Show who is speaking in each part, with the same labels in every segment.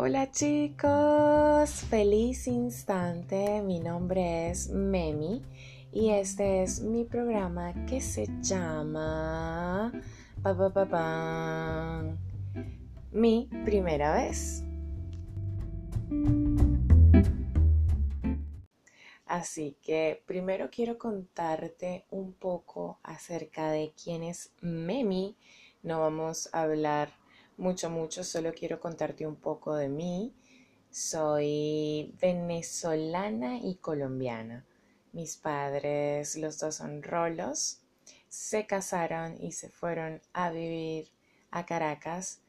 Speaker 1: Hola chicos, feliz instante. Mi nombre es Memi y este es mi programa que se llama Mi primera vez. Así que primero quiero contarte un poco acerca de quién es Memi. No vamos a hablar mucho, mucho, solo quiero contarte un poco de mí. Soy venezolana y colombiana. Mis padres, los dos son rolos, se casaron y se fueron a vivir a Caracas.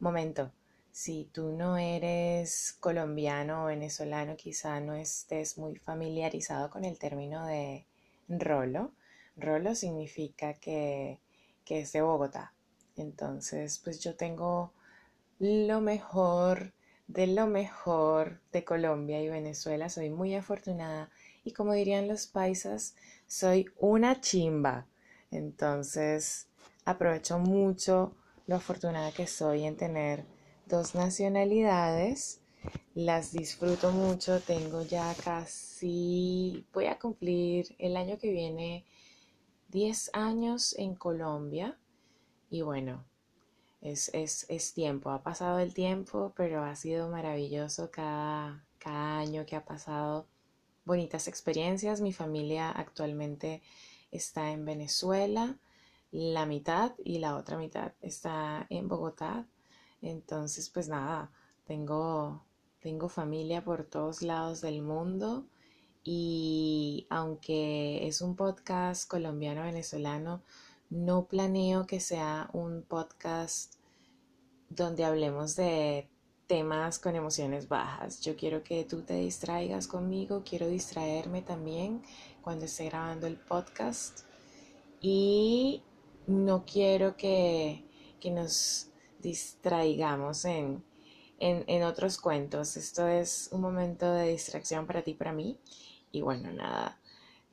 Speaker 1: Momento, si tú no eres colombiano o venezolano, quizá no estés muy familiarizado con el término de rolo. Rolo significa que, que es de Bogotá. Entonces, pues yo tengo lo mejor de lo mejor de Colombia y Venezuela. Soy muy afortunada y como dirían los paisas, soy una chimba. Entonces, aprovecho mucho lo afortunada que soy en tener dos nacionalidades. Las disfruto mucho. Tengo ya casi, voy a cumplir el año que viene 10 años en Colombia. Y bueno, es, es, tiempo, ha pasado el tiempo, pero ha sido maravilloso cada, cada año que ha pasado. Bonitas experiencias. Mi familia actualmente está en Venezuela, la mitad y la otra mitad está en Bogotá. Entonces, pues nada, tengo, tengo familia por todos lados del mundo y aunque es un podcast colombiano-venezolano, no planeo que sea un podcast donde hablemos de temas con emociones bajas. Yo quiero que tú te distraigas conmigo, quiero distraerme también cuando esté grabando el podcast y no quiero que, nos distraigamos en, en, otros cuentos. Esto es un momento de distracción para ti, para mí. Y bueno, nada,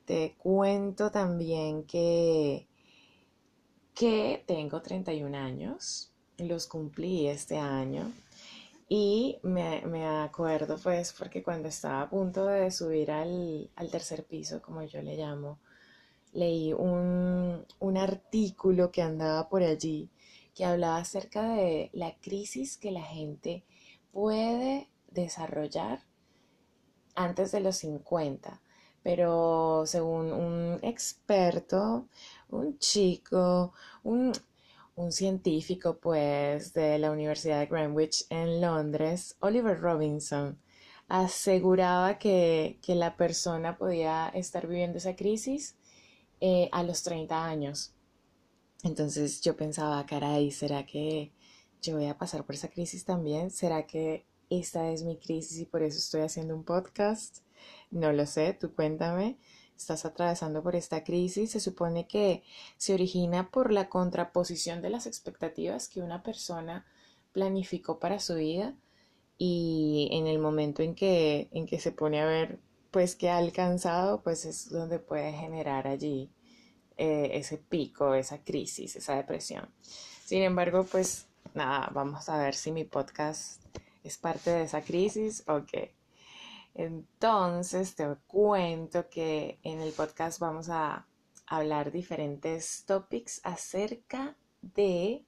Speaker 1: te cuento también que que tengo 31 años, los cumplí este año y me, acuerdo pues porque cuando estaba a punto de subir al, tercer piso, como yo le llamo, leí un, un artículo que andaba por allí que hablaba acerca de la crisis que la gente puede desarrollar antes de los 50 pero según un experto, un chico, un, científico pues de la Universidad de Greenwich en Londres, Oliver Robinson, aseguraba que, la persona podía estar viviendo esa crisis eh, a los 30 años. Entonces yo pensaba, caray, ¿será que yo voy a pasar por esa crisis también? ¿Será que esta es mi crisis y por eso estoy haciendo un podcast? No lo sé, tú cuéntame. Estás atravesando por esta crisis. Se supone que se origina por la contraposición de las expectativas que una persona planificó para su vida y en el momento en que, en que se pone a ver pues que ha alcanzado, pues es donde puede generar allí eh, ese pico, esa crisis, esa depresión. Sin embargo, pues nada, vamos a ver si mi podcast es parte de esa crisis o qué. Entonces te cuento que en el podcast vamos a hablar diferentes topics acerca de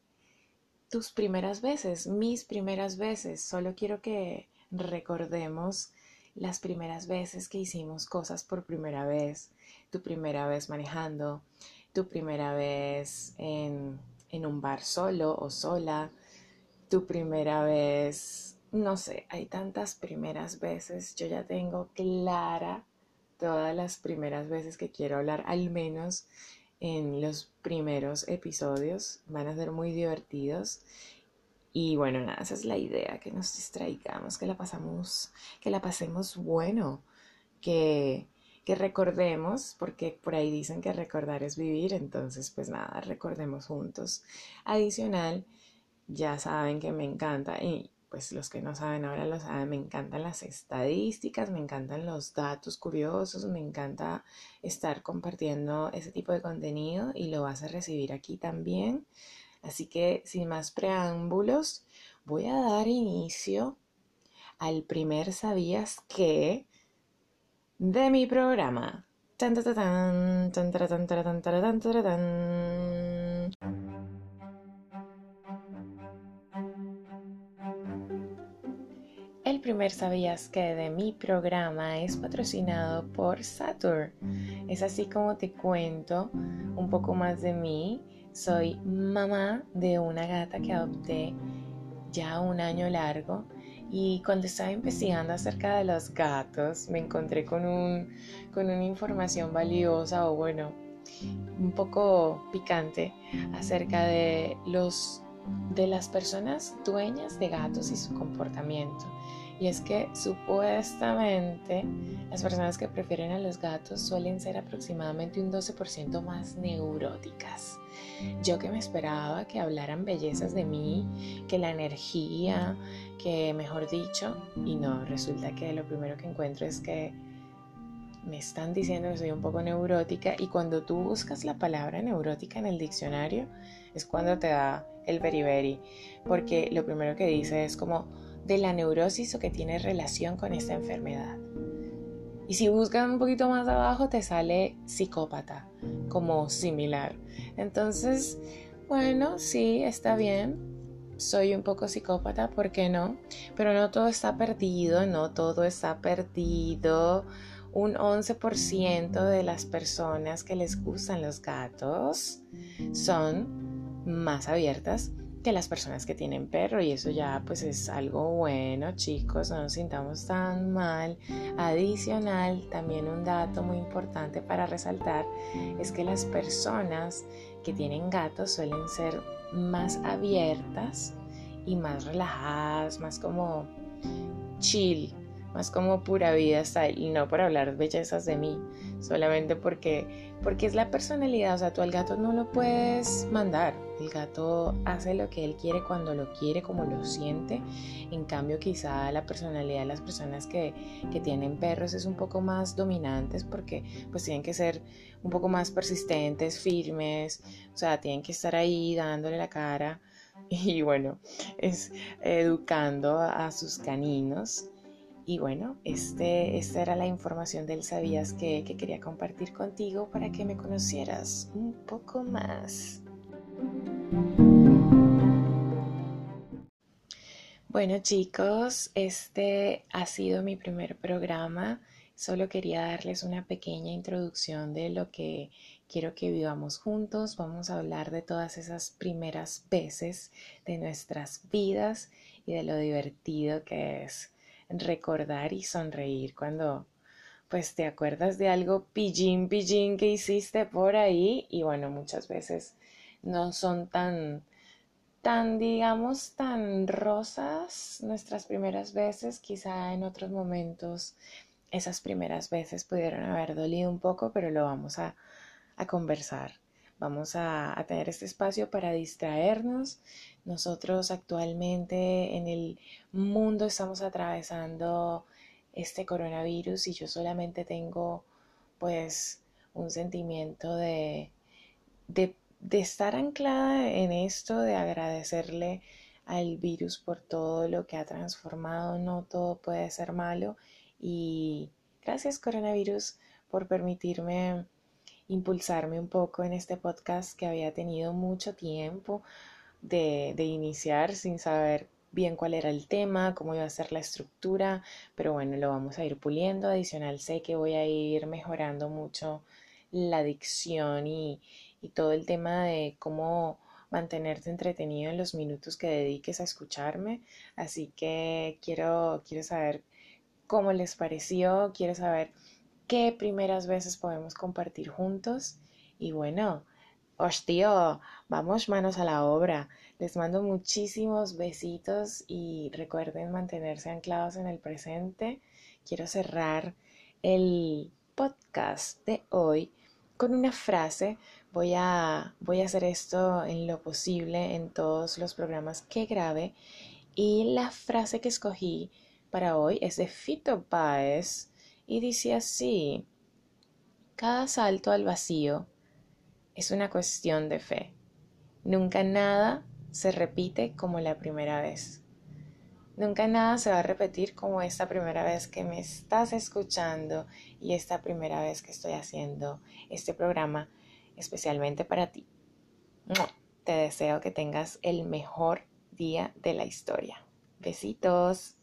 Speaker 1: tus primeras veces, mis primeras veces. Solo quiero que recordemos las primeras veces que hicimos cosas por primera vez, tu primera vez manejando, tu primera vez en, en un bar solo o sola, tu primera vez no sé, hay tantas primeras veces, yo ya tengo clara todas las primeras veces que quiero hablar, al menos en los primeros episodios, van a ser muy divertidos. Y bueno, nada, esa es la idea, que nos distraigamos, que la pasamos, que la pasemos bueno, que, que recordemos, porque por ahí dicen que recordar es vivir, entonces pues nada, recordemos juntos. Adicional, ya saben que me encanta y pues los que no saben ahora lo saben, me encantan las estadísticas, me encantan los datos curiosos, me encanta estar compartiendo ese tipo de contenido y lo vas a recibir aquí también. Así que sin más preámbulos, voy a dar inicio al primer sabías que de mi programa. El primer sabías que de mi programa es patrocinado por Saturn. Es así como te cuento un poco más de mí. Soy mamá de una gata que adopté ya un año largo y cuando estaba investigando acerca de los gatos me encontré con, un, con una información valiosa o bueno, un poco picante acerca de los de las personas dueñas de gatos y su comportamiento. Y es que supuestamente las personas que prefieren a los gatos suelen ser aproximadamente un 12% más neuróticas. Yo que me esperaba que hablaran bellezas de mí, que la energía, que mejor dicho, y no, resulta que lo primero que encuentro es que me están diciendo que soy un poco neurótica y cuando tú buscas la palabra neurótica en el diccionario es cuando te da el beriberi, porque lo primero que dice es como de la neurosis o que tiene relación con esta enfermedad. Y si buscas un poquito más abajo te sale psicópata, como similar. Entonces, bueno, sí, está bien. Soy un poco psicópata, ¿por qué no? Pero no todo está perdido, no todo está perdido. Un 11% de las personas que les gustan los gatos son más abiertas que las personas que tienen perro y eso ya pues es algo bueno chicos, no nos sintamos tan mal. Adicional, también un dato muy importante para resaltar es que las personas que tienen gatos suelen ser más abiertas y más relajadas, más como chill, más como pura vida style y no por hablar bellezas de mí, solamente porque porque es la personalidad, o sea, tú al gato no lo puedes mandar. El gato hace lo que él quiere cuando lo quiere, como lo siente. En cambio, quizá la personalidad de las personas que, que tienen perros es un poco más dominantes porque pues tienen que ser un poco más persistentes, firmes, o sea, tienen que estar ahí dándole la cara y bueno, es educando a sus caninos. Y bueno, este, esta era la información del Sabías que, que quería compartir contigo para que me conocieras un poco más. Bueno chicos, este ha sido mi primer programa. Solo quería darles una pequeña introducción de lo que quiero que vivamos juntos. Vamos a hablar de todas esas primeras veces de nuestras vidas y de lo divertido que es recordar y sonreír cuando pues te acuerdas de algo pillín, pillín que hiciste por ahí y bueno, muchas veces no son tan, tan, digamos, tan rosas nuestras primeras veces, quizá en otros momentos esas primeras veces pudieron haber dolido un poco, pero lo vamos a, a conversar. Vamos a, tener este espacio para distraernos. Nosotros actualmente en el mundo estamos atravesando este coronavirus y yo solamente tengo pues un sentimiento de, de estar anclada en esto, de agradecerle al virus por todo lo que ha transformado. No todo puede ser malo y gracias coronavirus por permitirme impulsarme un poco en este podcast que había tenido mucho tiempo de, de iniciar sin saber bien cuál era el tema, cómo iba a ser la estructura, pero bueno, lo vamos a ir puliendo. Adicional, sé que voy a ir mejorando mucho la dicción y, y todo el tema de cómo mantenerte entretenido en los minutos que dediques a escucharme. Así que quiero, quiero saber cómo les pareció, quiero saber qué primeras veces podemos compartir juntos. Y bueno, hostia, vamos manos a la obra. Les mando muchísimos besitos y recuerden mantenerse anclados en el presente. Quiero cerrar el podcast de hoy con una frase. Voy a, voy a hacer esto en lo posible en todos los programas que grabe. Y la frase que escogí para hoy es de Fito Páez y dice así, cada salto al vacío es una cuestión de fe. Nunca nada se repite como la primera vez. Nunca nada se va a repetir como esta primera vez que me estás escuchando y esta primera vez que estoy haciendo este programa especialmente para ti. Te deseo que tengas el mejor día de la historia. Besitos.